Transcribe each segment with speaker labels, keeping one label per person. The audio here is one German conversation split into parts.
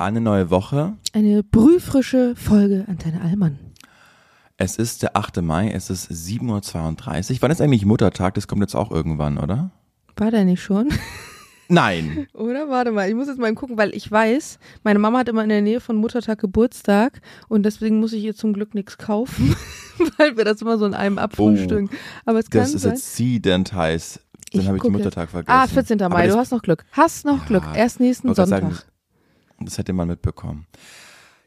Speaker 1: Eine neue Woche.
Speaker 2: Eine brühfrische Folge Antenne Allmann.
Speaker 1: Es ist der 8. Mai, es ist 7.32 Uhr. Wann ist eigentlich Muttertag? Das kommt jetzt auch irgendwann, oder?
Speaker 2: War der nicht schon?
Speaker 1: Nein.
Speaker 2: Oder? Warte mal, ich muss jetzt mal gucken, weil ich weiß, meine Mama hat immer in der Nähe von Muttertag Geburtstag und deswegen muss ich ihr zum Glück nichts kaufen, weil wir das immer so in einem abfrühstücken.
Speaker 1: Oh,
Speaker 2: Aber es kann
Speaker 1: Das ist
Speaker 2: sein.
Speaker 1: jetzt Seedent heiß. Dann
Speaker 2: Ich
Speaker 1: habe ich den Muttertag vergessen.
Speaker 2: Ah, 14. Mai, du hast noch Glück. Hast noch
Speaker 1: Ja,
Speaker 2: Glück. Erst nächsten Sonntag.
Speaker 1: sagen, das hätte man mitbekommen.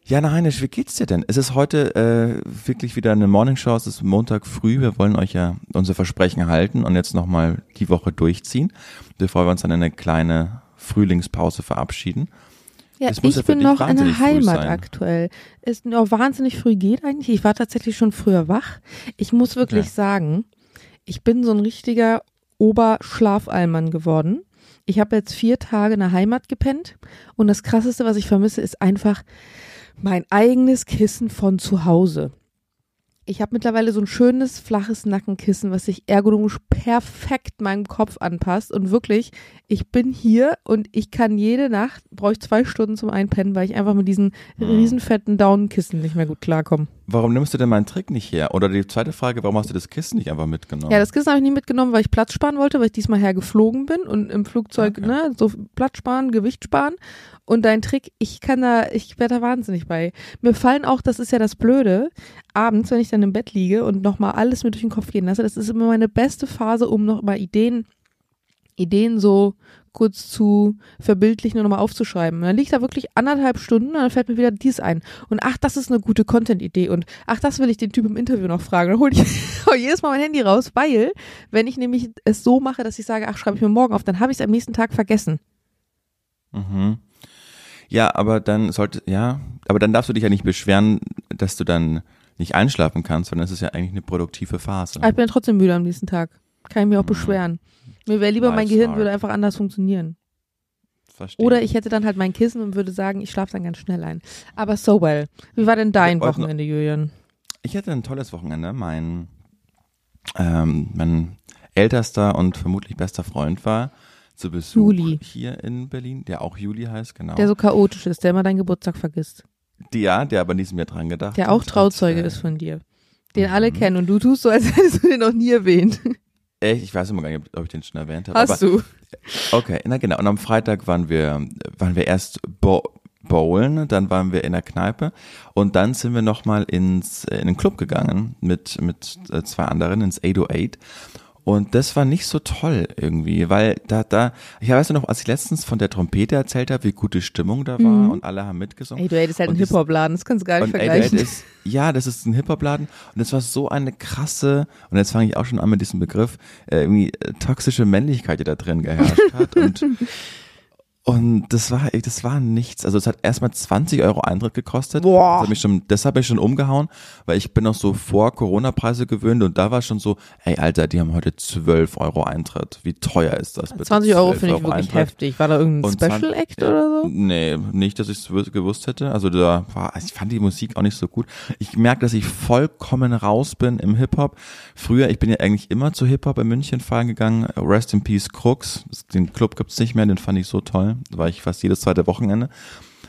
Speaker 1: Jana Heinisch, wie geht's dir denn? Es ist heute äh, wirklich wieder eine Morningshow, es ist Montag früh, wir wollen euch ja unsere Versprechen halten und jetzt nochmal die Woche durchziehen, bevor wir uns dann in eine kleine Frühlingspause verabschieden.
Speaker 2: Ja, ich
Speaker 1: ja
Speaker 2: bin noch in der Heimat aktuell. Ist noch wahnsinnig früh geht eigentlich. Ich war tatsächlich schon früher wach. Ich muss wirklich
Speaker 1: Okay.
Speaker 2: sagen, ich bin so ein richtiger Oberschlafallmann geworden. Ich habe jetzt vier Tage in der Heimat gepennt und das Krasseste, was ich vermisse, ist einfach mein eigenes Kissen von zu Hause. Ich habe mittlerweile so ein schönes, flaches Nackenkissen, was sich ergonomisch perfekt meinem Kopf anpasst. Und wirklich, ich bin hier und ich kann jede Nacht, brauche ich zwei Stunden zum Einpennen, weil ich einfach mit diesen
Speaker 1: Hm.
Speaker 2: riesenfetten Downkissen nicht mehr gut klarkomme.
Speaker 1: Warum nimmst du denn meinen Trick nicht her? Oder die zweite Frage, warum hast du das Kissen nicht einfach mitgenommen?
Speaker 2: Ja, das Kissen habe ich nicht mitgenommen, weil ich Platz sparen wollte, weil ich diesmal hergeflogen bin und im Flugzeug,
Speaker 1: Okay.
Speaker 2: ne, so Platz sparen, Gewicht sparen. Und dein Trick, ich kann da, ich werde da wahnsinnig bei. Mir fallen auch, das ist ja das Blöde, abends, wenn ich dann im Bett liege und nochmal alles mir durch den Kopf gehen lasse, das ist immer meine beste Phase, um nochmal Ideen, Ideen so kurz zu verbildlichen und nochmal aufzuschreiben. Und dann liege ich da wirklich anderthalb Stunden und dann fällt mir wieder dies ein. Und ach, das ist eine gute Content-Idee. Und ach, das will ich den Typ im Interview noch fragen. Dann hole ich jedes Mal mein Handy raus, weil, wenn ich nämlich es so mache, dass ich sage, ach, schreibe ich mir morgen auf, dann habe ich es am nächsten Tag vergessen.
Speaker 1: Mhm. Ja, aber dann sollte, ja, aber dann darfst du dich ja nicht beschweren, dass du dann nicht einschlafen kannst, sondern es ist ja eigentlich eine produktive Phase.
Speaker 2: Aber ich bin trotzdem müde am nächsten Tag. Kann ich mich auch beschweren. Mir wäre lieber, mein
Speaker 1: Life's
Speaker 2: Gehirn
Speaker 1: hard.
Speaker 2: würde einfach anders funktionieren.
Speaker 1: Verstehe.
Speaker 2: Oder ich hätte dann halt mein Kissen und würde sagen, ich schlafe dann ganz schnell ein. Aber so well. Wie war denn dein
Speaker 1: Wir
Speaker 2: Wochenende, Julian?
Speaker 1: Ich hatte ein tolles Wochenende. Mein, ähm, mein ältester und vermutlich bester Freund war zu Besuch
Speaker 2: Juli.
Speaker 1: hier in Berlin, der auch Juli heißt, genau.
Speaker 2: Der so chaotisch ist, der immer deinen Geburtstag vergisst.
Speaker 1: Ja, der aber nie mehr dran gedacht
Speaker 2: Der auch Trauzeuge
Speaker 1: Und, äh,
Speaker 2: ist von dir. Den alle
Speaker 1: mhm.
Speaker 2: kennen und du tust so, als hättest du den noch nie erwähnt.
Speaker 1: Echt, ich weiß immer gar nicht, ob ich den schon erwähnt habe.
Speaker 2: Hast du?
Speaker 1: Okay, na genau. Und am Freitag waren wir, waren wir erst bo bowlen, dann waren wir in der Kneipe und dann sind wir nochmal ins, äh, in den Club gegangen mit, mit äh, zwei anderen, ins 808. Und das war nicht so toll irgendwie, weil da, da, ich weiß noch, als ich letztens von der Trompete erzählt habe, wie gute Stimmung da war
Speaker 2: Mhm.
Speaker 1: und alle haben mitgesungen.
Speaker 2: Ey, du ist halt
Speaker 1: Und
Speaker 2: ein
Speaker 1: dies-
Speaker 2: Hip-Hop-Laden, das kannst du gar nicht vergleichen.
Speaker 1: 808 ist, ja, das ist ein Hip-Hop-Laden und das war so eine krasse, und jetzt fange ich auch schon an mit diesem Begriff, äh, irgendwie äh, toxische Männlichkeit, die da drin geherrscht hat und und das war, das war nichts. Also es hat erstmal 20 Euro Eintritt gekostet.
Speaker 2: Boah.
Speaker 1: Das hat mich schon, das hat mich schon umgehauen, weil ich bin noch so vor Corona-Preise gewöhnt und da war schon so, ey Alter, die haben heute 12 Euro Eintritt. Wie teuer ist das bitte?
Speaker 2: 20 Euro
Speaker 1: 12
Speaker 2: finde ich wirklich
Speaker 1: Eintritt.
Speaker 2: heftig. War da irgendein
Speaker 1: Und
Speaker 2: Special
Speaker 1: 20
Speaker 2: Act oder so?
Speaker 1: Nee, nicht, dass ich es gewusst hätte. Also da war, ich fand die Musik auch nicht so gut. Ich merke, dass ich vollkommen raus bin im Hip-Hop. Früher, ich bin ja eigentlich immer zu Hip-Hop in München fahren gegangen. Rest in Peace Crooks. Den Club gibt's nicht mehr, den fand ich so toll. Da war ich fast jedes zweite Wochenende.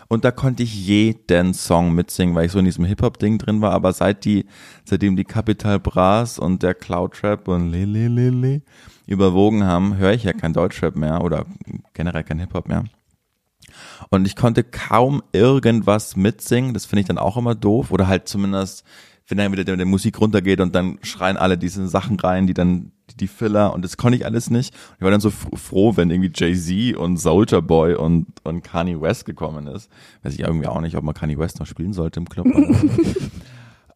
Speaker 1: Und da konnte ich jeden Song mitsingen, weil ich so in diesem Hip-Hop-Ding drin war. Aber seit die, seitdem die Capital Bras und der Cloud Trap und Lili Lili überwogen haben, höre ich ja kein Deutschrap mehr oder generell kein Hip-Hop mehr. Und ich konnte kaum irgendwas mitsingen. Das finde ich dann auch immer doof. Oder halt zumindest, wenn dann wieder die, die Musik runtergeht und dann schreien alle diese Sachen rein, die dann die, die Filler und das konnte ich alles nicht. Ich war dann so fr- froh, wenn irgendwie Jay-Z und Soulja Boy und, und Kanye West gekommen ist. Weiß ich irgendwie auch nicht, ob man Kanye West noch spielen sollte im Club.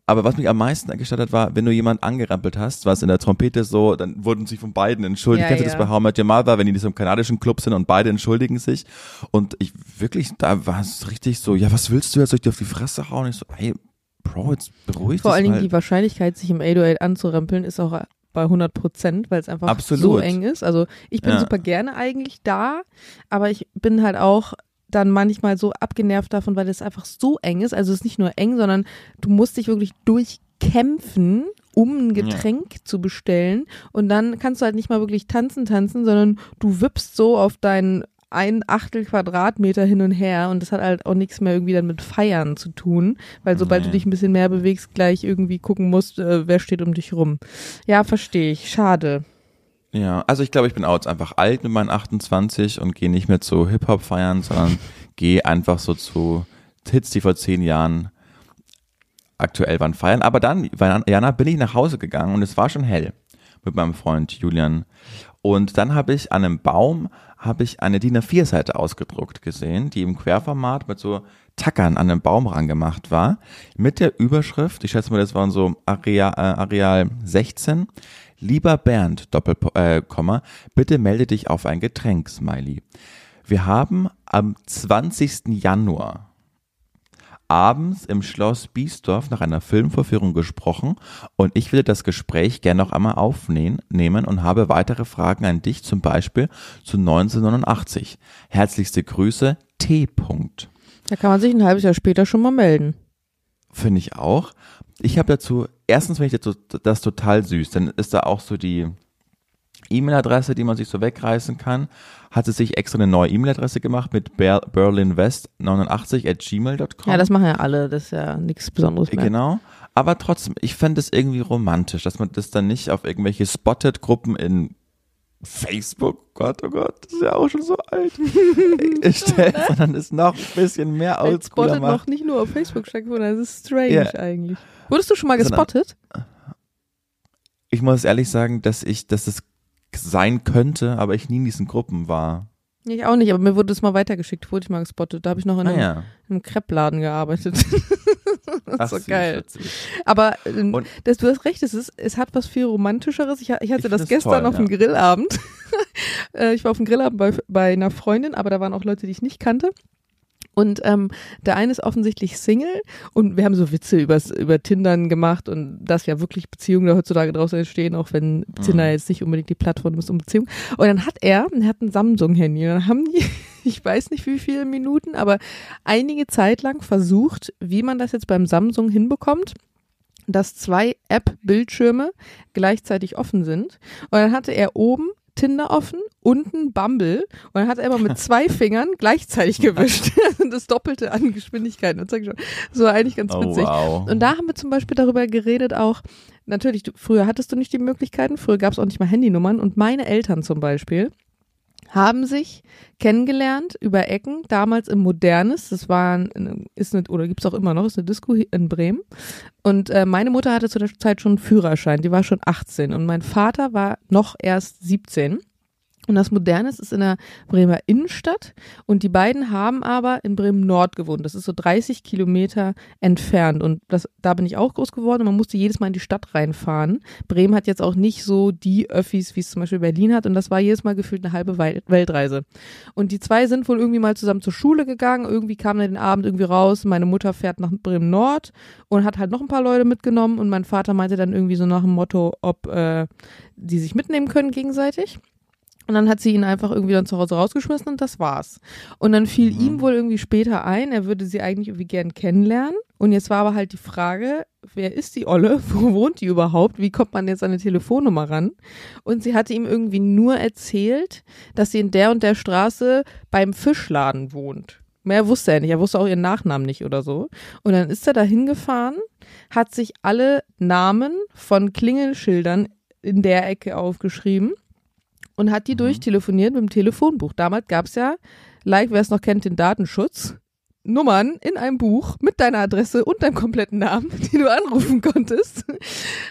Speaker 1: Aber was mich am meisten gestattet hat, war, wenn du jemand angerampelt hast, was in der Trompete so, dann wurden sich von beiden entschuldigt.
Speaker 2: Ja,
Speaker 1: Kennst du
Speaker 2: ja.
Speaker 1: das bei How I Met Your Mother, wenn die in diesem kanadischen Club sind und beide entschuldigen sich? Und ich wirklich, da war es richtig so, ja, was willst du jetzt? Soll ich dir auf die Fresse hauen? Ich so, ey, Bro, jetzt beruhig
Speaker 2: Vor allen Dingen die Wahrscheinlichkeit, sich im 808 anzurempeln, ist auch bei 100 Prozent, weil es einfach
Speaker 1: Absolut.
Speaker 2: so eng ist. Also ich bin
Speaker 1: Ja.
Speaker 2: super gerne eigentlich da, aber ich bin halt auch dann manchmal so abgenervt davon, weil es einfach so eng ist. Also es ist nicht nur eng, sondern du musst dich wirklich durchkämpfen, um ein Getränk zu bestellen. Und dann kannst du halt nicht mal wirklich tanzen, tanzen, sondern du wippst so auf deinen ein Achtel Quadratmeter hin und her und das hat halt auch nichts mehr irgendwie dann mit Feiern zu tun, weil sobald
Speaker 1: Nee.
Speaker 2: du dich ein bisschen mehr bewegst, gleich irgendwie gucken musst, äh, wer steht um dich rum. Ja, verstehe ich. Schade.
Speaker 1: Ja, also ich glaube, ich bin auch jetzt einfach alt mit meinen 28 und gehe nicht mehr zu Hip-Hop feiern, sondern gehe einfach so zu Hits, die vor zehn Jahren aktuell waren, feiern. Aber dann, Jana, bin ich nach Hause gegangen und es war schon hell mit meinem Freund Julian. Und dann habe ich an einem Baum habe ich eine DIN A4-Seite ausgedruckt gesehen, die im Querformat mit so Tackern an den Baum rangemacht war, mit der Überschrift, ich schätze mal, das waren so Areal, äh, Areal 16, Lieber Bernd, Doppelkomma, bitte melde dich auf ein Getränk, Smiley. Wir haben am 20. Januar abends im Schloss Biesdorf nach einer Filmvorführung gesprochen und ich würde das Gespräch gerne noch einmal aufnehmen nehmen und habe weitere Fragen an dich, zum Beispiel zu 1989. Herzlichste Grüße, T. -Punkt.
Speaker 2: Da kann man sich ein halbes Jahr später schon mal melden.
Speaker 1: Finde ich auch. Ich habe dazu, erstens finde ich das, das total süß, dann ist da auch so die E-Mail-Adresse, die man sich so wegreißen kann. Hat sie sich extra eine neue E-Mail-Adresse gemacht mit ber berlinwest89 at gmail.com.
Speaker 2: Ja, das machen ja alle. Das ist ja nichts Besonderes mehr.
Speaker 1: Genau. Aber trotzdem, ich fände es irgendwie romantisch, dass man das dann nicht auf irgendwelche Spotted-Gruppen in Facebook, Gott, oh Gott, das ist ja auch schon so alt, stellt, sondern es noch ein bisschen mehr
Speaker 2: Als
Speaker 1: oldschooler
Speaker 2: Spotted noch
Speaker 1: macht.
Speaker 2: nicht nur auf Facebook stattgefunden. Das ist strange
Speaker 1: Ja.
Speaker 2: eigentlich. Wurdest du schon mal
Speaker 1: Sondern-
Speaker 2: gespottet?
Speaker 1: Ich muss ehrlich sagen, dass ich, dass es sein könnte, aber ich nie in diesen Gruppen war.
Speaker 2: Ich auch nicht, aber mir wurde es mal weitergeschickt, wurde ich mal gespottet. Da habe ich noch in
Speaker 1: Ah
Speaker 2: einem,
Speaker 1: ja.
Speaker 2: in einem Crepe-Laden gearbeitet. das ist so geil. Aber ähm, das, du hast recht, es, ist, es hat was viel Romantischeres. Ich, ich hatte
Speaker 1: Ich
Speaker 2: das gestern
Speaker 1: toll,
Speaker 2: auf dem
Speaker 1: ja.
Speaker 2: Grillabend. Äh, ich war auf dem Grillabend bei, bei einer Freundin, aber da waren auch Leute, die ich nicht kannte. Und ähm, der eine ist offensichtlich Single und wir haben so Witze übers, über Tindern gemacht und dass ja wirklich Beziehungen da heutzutage draußen entstehen, auch wenn Tinder jetzt nicht unbedingt die Plattform ist um Beziehungen. Und dann hat er, er hat ein Samsung-Handy und dann haben die, ich weiß nicht wie viele Minuten, aber einige Zeit lang versucht, wie man das jetzt beim Samsung hinbekommt, dass zwei App-Bildschirme gleichzeitig offen sind. Und dann hatte er oben Tinder offen, unten Bumble und dann hat er immer mit zwei Fingern gleichzeitig gewischt. das Doppelte an Geschwindigkeit. So war eigentlich ganz
Speaker 1: Oh,
Speaker 2: witzig.
Speaker 1: wow.
Speaker 2: Und da haben wir zum Beispiel darüber geredet auch, natürlich, du, früher hattest du nicht die Möglichkeiten, früher gab es auch nicht mal Handynummern und meine Eltern zum Beispiel haben sich kennengelernt über Ecken, damals im Modernes, das war, ist eine, oder gibt's auch immer noch, ist eine Disco in Bremen. Und äh, meine Mutter hatte zu der Zeit schon einen Führerschein, die war schon 18 und mein Vater war noch erst 17. Und das Modernes ist in der Bremer Innenstadt und die beiden haben aber in Bremen Nord gewohnt. Das ist so 30 Kilometer entfernt und das, da bin ich auch groß geworden und man musste jedes Mal in die Stadt reinfahren. Bremen hat jetzt auch nicht so die Öffis, wie es zum Beispiel Berlin hat und das war jedes Mal gefühlt eine halbe Weltreise. Und die zwei sind wohl irgendwie mal zusammen zur Schule gegangen, irgendwie kam dann den Abend irgendwie raus, meine Mutter fährt nach Bremen Nord und hat halt noch ein paar Leute mitgenommen und mein Vater meinte dann irgendwie so nach dem Motto, ob äh, die sich mitnehmen können gegenseitig. Und dann hat sie ihn einfach irgendwie dann zu Hause rausgeschmissen und das war's. Und dann fiel
Speaker 1: Mhm.
Speaker 2: ihm wohl irgendwie später ein, er würde sie eigentlich irgendwie gern kennenlernen. Und jetzt war aber halt die Frage, wer ist die Olle? Wo wohnt die überhaupt? Wie kommt man jetzt an eine Telefonnummer ran? Und sie hatte ihm irgendwie nur erzählt, dass sie in der und der Straße beim Fischladen wohnt. Mehr wusste er nicht. Er wusste auch ihren Nachnamen nicht oder so. Und dann ist er da hingefahren, hat sich alle Namen von Klingelschildern in der Ecke aufgeschrieben und hat die durchtelefoniert mit dem Telefonbuch. Damals gab es ja, like wer es noch kennt, den Datenschutz. Nummern in einem Buch mit deiner Adresse und deinem kompletten Namen, die du anrufen konntest.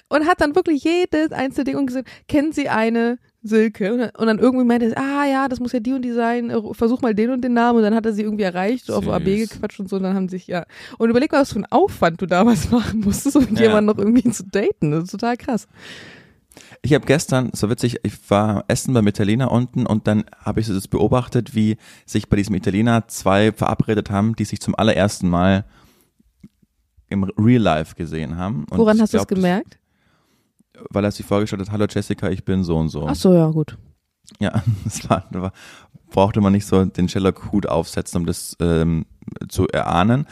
Speaker 2: Und hat dann wirklich jedes einzelne Ding und gesagt, kennen Sie eine Silke? Und dann, irgendwie meinte er, ah ja, das muss ja die und die sein, äh, versuch mal den und den Namen. Und dann hat er sie irgendwie erreicht, auf
Speaker 1: Süß.
Speaker 2: AB gequatscht und so. Und dann haben sie sich, ja. Und überleg mal, was für einen Aufwand du damals machen musstest, um
Speaker 1: Ja.
Speaker 2: jemanden noch irgendwie zu daten. Das ist total krass.
Speaker 1: Ich habe gestern, so witzig, ich war essen beim Italiener unten und dann habe ich so das beobachtet, wie sich bei diesem Italiener zwei verabredet haben, die sich zum allerersten Mal im Real Life gesehen haben. Und
Speaker 2: Woran hast du es gemerkt?
Speaker 1: Das, weil er sich vorgestellt hat, hallo Jessica, ich bin so und so.
Speaker 2: Ach so, ja, gut.
Speaker 1: Ja, das war, war brauchte man nicht so den Sherlock-Hut aufsetzen, um das ähm, zu erahnen.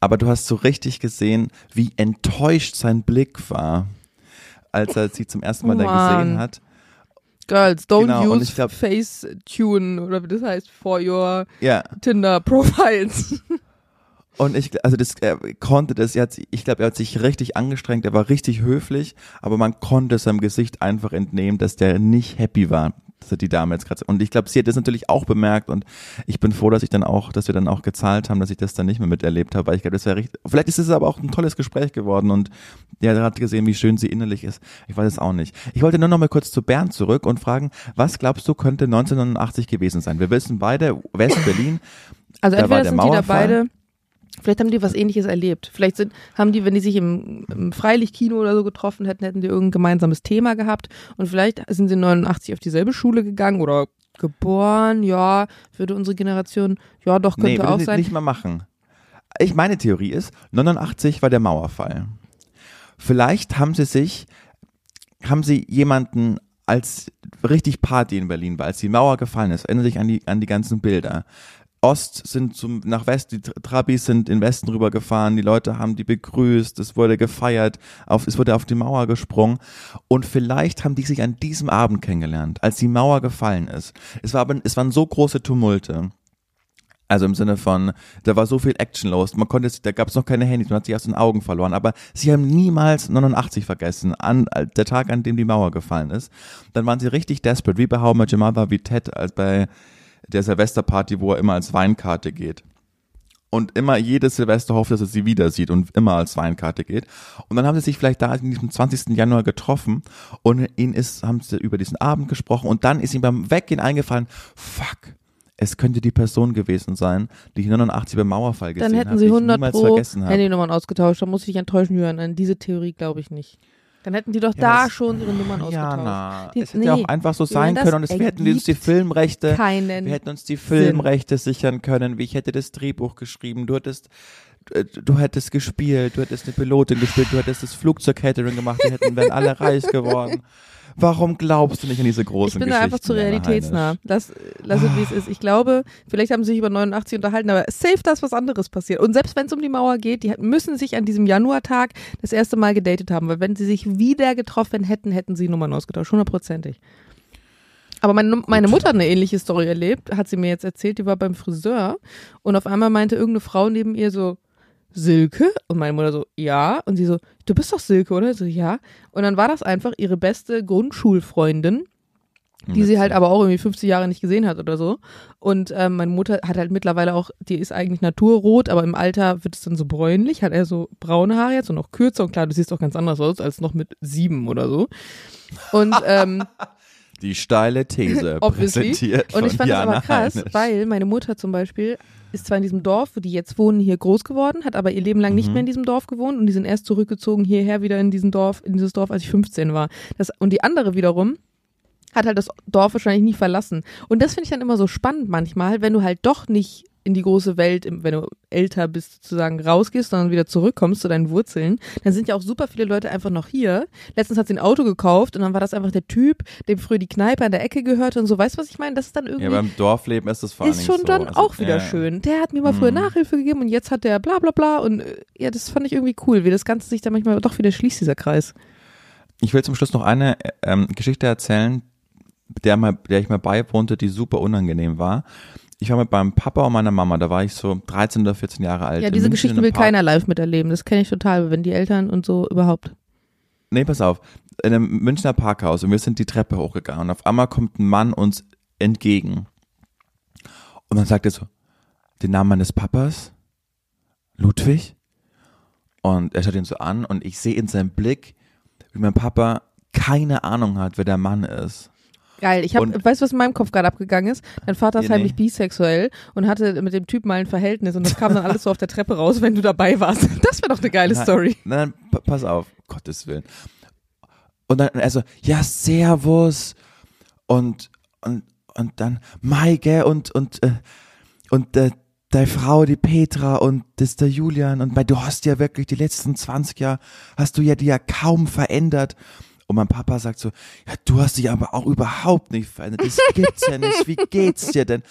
Speaker 1: Aber du hast so richtig gesehen, wie enttäuscht sein Blick war, als er sie zum ersten Mal da
Speaker 2: Mann.
Speaker 1: gesehen hat.
Speaker 2: Girls, don't
Speaker 1: Genau,
Speaker 2: use
Speaker 1: glaub-
Speaker 2: Facetune oder wie das heißt for your
Speaker 1: Ja,
Speaker 2: Tinder Profiles.
Speaker 1: und ich, also das, er konnte das, er hat, ich glaube, er hat sich richtig angestrengt, er war richtig höflich, aber man konnte seinem Gesicht einfach entnehmen, dass der nicht happy war, dass er die Dame jetzt gerade, und ich glaube, sie hat das natürlich auch bemerkt und ich bin froh, dass ich dann auch, dass wir dann auch gezahlt haben, dass ich das dann nicht mehr miterlebt habe, weil ich glaube, das wäre richtig, vielleicht ist es aber auch ein tolles Gespräch geworden und der hat gesehen, wie schön sie innerlich ist. Ich weiß es auch nicht. Ich wollte nur noch mal kurz zu Bernd zurück und fragen, was glaubst du, könnte 1989 gewesen sein? Wir wissen beide, West-Berlin,
Speaker 2: Also
Speaker 1: Da
Speaker 2: entweder
Speaker 1: der
Speaker 2: sind die da beide, vielleicht haben die was ähnliches erlebt. Vielleicht sind, haben die, wenn die sich im, im Freilichtkino oder so getroffen hätten, hätten die irgendein gemeinsames Thema gehabt und vielleicht sind sie 89 auf dieselbe Schule gegangen oder geboren, ja, würde unsere Generation, ja doch, könnte
Speaker 1: nee, würde
Speaker 2: auch sein.
Speaker 1: nicht mal machen. Ich, meine Theorie ist, 89 war der Mauerfall. Vielleicht haben sie sich, haben sie jemanden als richtig Party in Berlin war, als die Mauer gefallen ist, erinnere dich an die, an die ganzen Bilder. Ost sind zum, nach West, die Tra- Trabis sind in Westen rübergefahren, die Leute haben die begrüßt, es wurde gefeiert, auf, es wurde auf die Mauer gesprungen und vielleicht haben die sich an diesem Abend kennengelernt, als die Mauer gefallen ist. Es war aber, es waren so große Tumulte. Also im Sinne von, da war so viel Action los. Man konnte, da gab es noch keine Handys, man hat sich aus den Augen verloren. Aber sie haben niemals 89 vergessen, an äh, der Tag, an dem die Mauer gefallen ist. Dann waren sie richtig desperate, wie bei Your Mother, wie Ted, als bei der Silvesterparty, wo er immer als Weinkarte geht. Und immer jedes Silvester hofft, dass er sie wieder sieht und immer als Weinkarte geht. Und dann haben sie sich vielleicht da in diesem 20. Januar getroffen und ihn ist, haben sie über diesen Abend gesprochen und dann ist ihm beim Weggehen eingefallen, fuck, es könnte die Person gewesen sein, die ich 89 beim Mauerfall gesehen
Speaker 2: Dann hätten
Speaker 1: habe,
Speaker 2: sie
Speaker 1: ich
Speaker 2: 100
Speaker 1: niemals
Speaker 2: pro
Speaker 1: vergessen habe.
Speaker 2: Handynummern ausgetauscht. Da muss ich dich enttäuschen, Jörn. An diese Theorie glaube ich nicht. Dann hätten die doch
Speaker 1: Ja,
Speaker 2: da schon ihre Nummern ausgetauscht.
Speaker 1: Jana,
Speaker 2: Die-
Speaker 1: es hätte ja
Speaker 2: nee,
Speaker 1: auch einfach so sein können und es, wir hätten uns die Filmrechte, wir hätten uns die Filmrechte sichern können, wie ich hätte das Drehbuch geschrieben, du hättest du hättest gespielt, du hättest eine Pilotin gespielt, du hättest das Flugzeug-Catering gemacht, wir hätten, wären alle reich geworden. Warum glaubst du nicht an diese
Speaker 2: ich
Speaker 1: großen
Speaker 2: bin da
Speaker 1: Geschichten?
Speaker 2: einfach zu realitätsnah. Lass, lass es, wie es ist. Ich glaube, vielleicht haben sie sich über 89 unterhalten, aber safe, dass was anderes passiert. Und selbst wenn es um die Mauer geht, die müssen sich an diesem Januartag das erste Mal gedatet haben, weil wenn sie sich wieder getroffen hätten, hätten sie Nummern ausgetauscht, hundertprozentig. Aber meine, meine Mutter hat eine ähnliche Story erlebt, hat sie mir jetzt erzählt, die war beim Friseur und auf einmal meinte irgendeine Frau neben ihr so, Silke? Und meine Mutter so, ja. Und sie so, du bist doch Silke, oder? So, ja. Und dann war das einfach ihre beste Grundschulfreundin, die sie halt aber auch irgendwie 50 Jahre nicht gesehen hat oder so. Und ähm, meine Mutter hat halt mittlerweile auch, die ist eigentlich naturrot, aber im Alter wird es dann so bräunlich, hat er so braune Haare jetzt und auch kürzer. Und klar, du siehst auch ganz anders aus als noch mit sieben oder so. Und ähm,
Speaker 1: Die steile These präsentiert
Speaker 2: und ich fand das
Speaker 1: Jana
Speaker 2: aber krass,
Speaker 1: Heinisch.
Speaker 2: weil meine Mutter zum Beispiel ist zwar in diesem Dorf, wo die jetzt wohnen, hier groß geworden, hat aber ihr Leben lang nicht
Speaker 1: Mhm.
Speaker 2: mehr in diesem Dorf gewohnt und die sind erst zurückgezogen hierher wieder in diesen Dorf, in dieses Dorf, als ich 15 war. Das, und die andere wiederum hat halt das Dorf wahrscheinlich nie verlassen. Und das finde ich dann immer so spannend manchmal, wenn du halt doch nicht in die große Welt, wenn du älter bist, sozusagen rausgehst, sondern wieder zurückkommst zu deinen Wurzeln, dann sind ja auch super viele Leute einfach noch hier. Letztens hat sie ein Auto gekauft und dann war das einfach der Typ, dem früher die Kneipe an der Ecke gehörte und so. Weißt du, was ich meine? Das ist dann irgendwie
Speaker 1: Ja, beim Dorfleben ist das vor
Speaker 2: ist schon
Speaker 1: so.
Speaker 2: dann
Speaker 1: Also,
Speaker 2: auch wieder
Speaker 1: ja,
Speaker 2: schön. Der hat mir mal früher
Speaker 1: Mhm.
Speaker 2: Nachhilfe gegeben und jetzt hat der bla bla bla und äh, ja, das fand ich irgendwie cool, wie das Ganze sich dann manchmal doch wieder schließt, dieser Kreis.
Speaker 1: Ich will zum Schluss noch eine ähm, Geschichte erzählen, der, mal, der ich mal beiwohnte, die super unangenehm war. Ich war mit meinem Papa und meiner Mama, da war ich so 13 oder 14 Jahre alt.
Speaker 2: Ja, diese Geschichten will keiner live miterleben. Das kenne ich total, wenn die Eltern und so überhaupt.
Speaker 1: Nee, pass auf. In einem Münchner Parkhaus und wir sind die Treppe hochgegangen und auf einmal kommt ein Mann uns entgegen. Und dann sagt er so, den Namen meines Papas? Ludwig? Und er schaut ihn so an und ich sehe in seinem Blick, wie mein Papa keine Ahnung hat, wer der Mann ist.
Speaker 2: Geil. Ich hab,
Speaker 1: Und-
Speaker 2: weißt du, was in meinem Kopf gerade abgegangen ist? Dein Vater ist
Speaker 1: Ja,
Speaker 2: heimlich
Speaker 1: nee.
Speaker 2: bisexuell und hatte mit dem Typ mal ein Verhältnis und das kam dann alles so auf der Treppe raus, wenn du dabei warst. Das wäre doch eine geile
Speaker 1: Nein,
Speaker 2: Story.
Speaker 1: Nein, pa- pass auf, Gottes Willen. Und dann, also, ja, Servus. Und, und, und dann, Maike und, und, äh, und, äh, deine Frau, die Petra und das ist der Julian und mein, du hast ja wirklich die letzten 20 Jahre, hast du ja die ja kaum verändert. Und mein Papa sagt so, ja, du hast dich aber auch überhaupt nicht verändert. Das gibt's ja nicht. Wie geht's dir denn?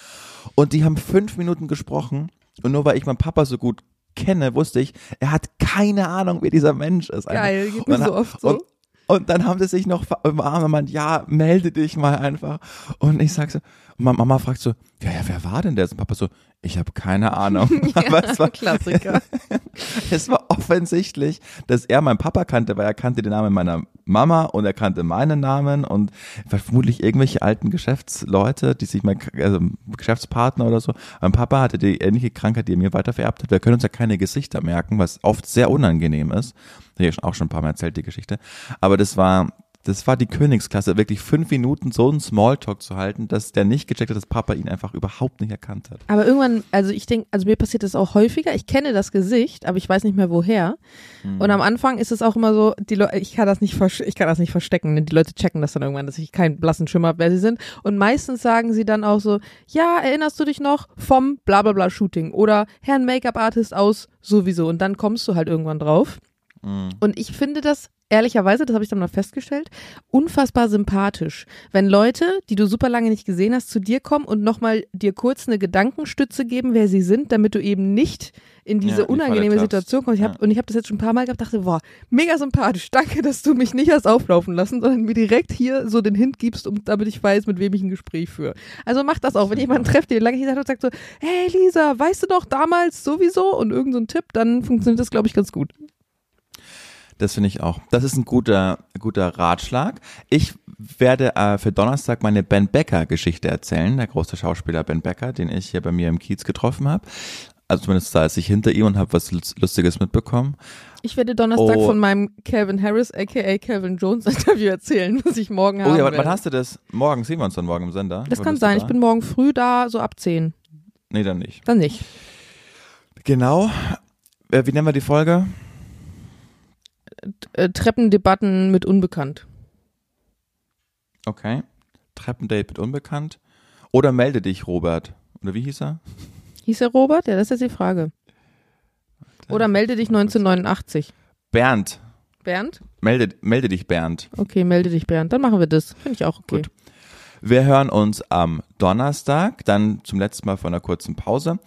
Speaker 1: Und die haben fünf Minuten gesprochen. Und nur weil ich meinen Papa so gut kenne, wusste ich, er hat keine Ahnung, wer dieser Mensch ist.
Speaker 2: Geil, geht mir so oft so.
Speaker 1: Und, Und dann haben sie sich noch umarmt und meint, ja, melde dich mal einfach. Und ich sag so, und meine Mama fragt so, ja, ja, wer war denn der? Und Papa so, ich habe keine Ahnung. Aber es war
Speaker 2: Klassiker.
Speaker 1: es war offensichtlich, dass er meinen Papa kannte, weil er kannte den Namen meiner Mama und er kannte meinen Namen und vermutlich irgendwelche alten Geschäftsleute, die sich mein also Geschäftspartner oder so. Mein Papa hatte die ähnliche Krankheit, die er mir weitervererbt hat. Wir können uns ja keine Gesichter merken, was oft sehr unangenehm ist. Das habe ich auch schon ein paar Mal erzählt, die Geschichte. Aber das war das war die Königsklasse, wirklich fünf Minuten so einen Smalltalk zu halten, dass der nicht gecheckt hat, dass Papa ihn einfach überhaupt nicht erkannt hat.
Speaker 2: Aber irgendwann, also ich denke, also mir passiert das auch häufiger. Ich kenne das Gesicht, aber ich weiß nicht mehr woher. Mhm. Und am Anfang ist es auch immer so, die Leute, ich kann das nicht, ich kann das nicht verstecken. Die Leute checken das dann irgendwann, dass ich keinen blassen Schimmer habe, wer sie sind. Und meistens sagen sie dann auch so, ja, erinnerst du dich noch vom Blablabla Shooting oder Herrn Make-up Artist aus sowieso. Und dann kommst du halt irgendwann drauf. Mhm. Und ich finde das ehrlicherweise, das habe ich dann mal festgestellt, unfassbar sympathisch. Wenn Leute, die du super lange nicht gesehen hast, zu dir kommen und nochmal dir kurz eine Gedankenstütze geben, wer sie sind, damit du eben nicht in diese ja, unangenehme Situation kommst. Ich hab, ja. Und ich habe das jetzt schon ein paar Mal gehabt, dachte, boah, mega sympathisch. Danke, dass du mich nicht hast auflaufen lassen, sondern mir direkt hier so den Hint gibst, um, damit ich weiß, mit wem ich ein Gespräch führe. Also mach das auch. Wenn jemand trefft, der lange nicht hat und sagt so, hey Lisa, weißt du doch damals sowieso und irgendein so Tipp, dann funktioniert das, glaube ich, ganz gut.
Speaker 1: Das finde ich auch. Das ist ein guter, guter Ratschlag. Ich werde äh, für Donnerstag meine Ben Becker Geschichte erzählen, der große Schauspieler Ben Becker, den ich hier bei mir im Kiez getroffen habe. Also zumindest da ist ich hinter ihm und habe was Lustiges mitbekommen.
Speaker 2: Ich werde Donnerstag oh. von meinem Calvin Harris, aka Calvin Jones Interview erzählen, was ich morgen habe.
Speaker 1: Oh ja,
Speaker 2: wann
Speaker 1: hast du das? Morgen sehen wir uns dann morgen im Sender.
Speaker 2: Das kann sein. Ich bin morgen früh da, so ab 10.
Speaker 1: Nee, dann nicht.
Speaker 2: Dann nicht.
Speaker 1: Genau. Äh, wie nennen wir die Folge?
Speaker 2: Äh, Treppendebatten mit Unbekannt.
Speaker 1: Okay. Treppendate mit Unbekannt. Oder melde dich, Robert. Oder wie hieß er?
Speaker 2: Hieß er Robert? Ja, das ist jetzt die Frage. Oder melde dich 1989.
Speaker 1: Bernd.
Speaker 2: Bernd?
Speaker 1: Melde, melde dich, Bernd.
Speaker 2: Okay, melde dich, Bernd. Dann machen wir das. Finde ich auch okay. Gut.
Speaker 1: Wir hören uns am Donnerstag, dann zum letzten Mal von einer kurzen Pause.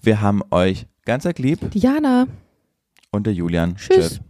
Speaker 1: Wir haben euch ganz lieb.
Speaker 2: Diana.
Speaker 1: Und der Julian.
Speaker 2: Tschüss. Tschüss.